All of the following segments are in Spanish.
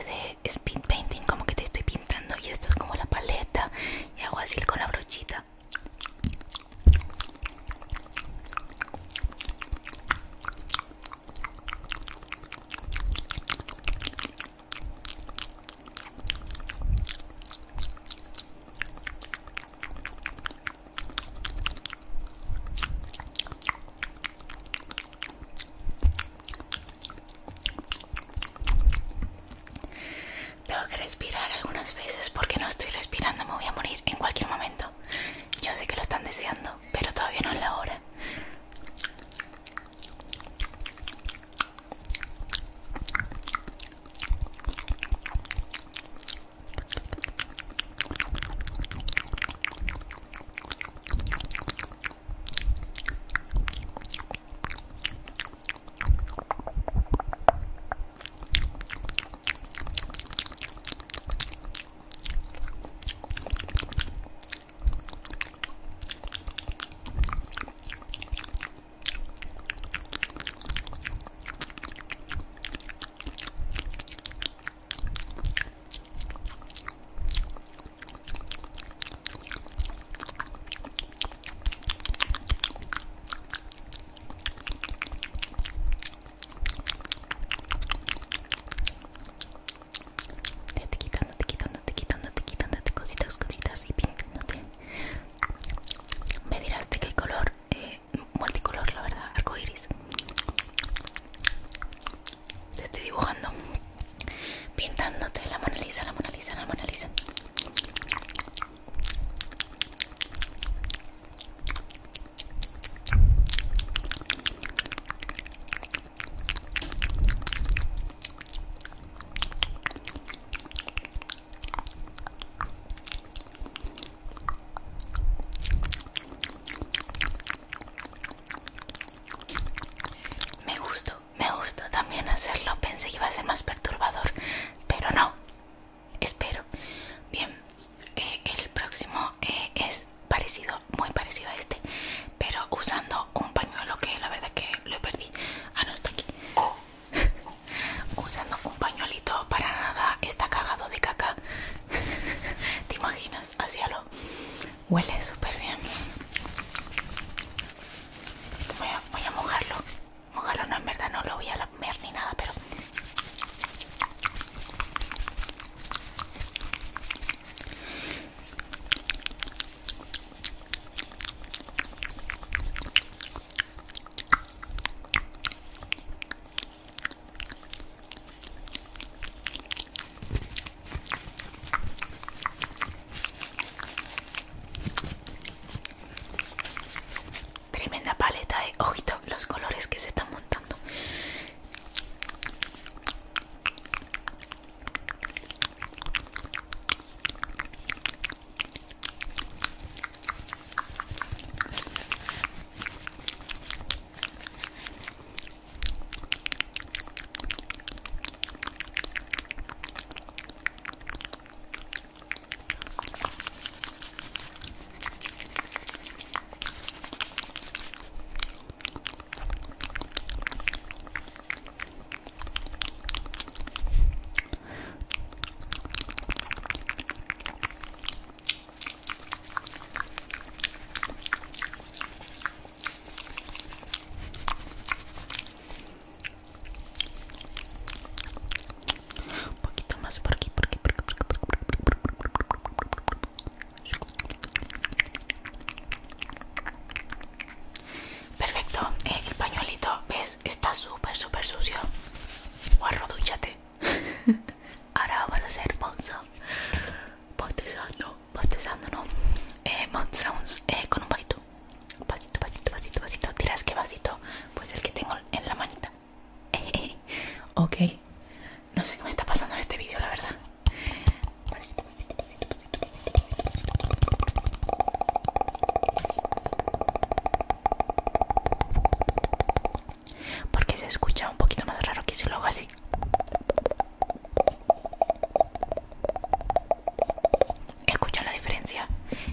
especie de speed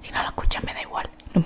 Si no lo escuchan, me da igual. No.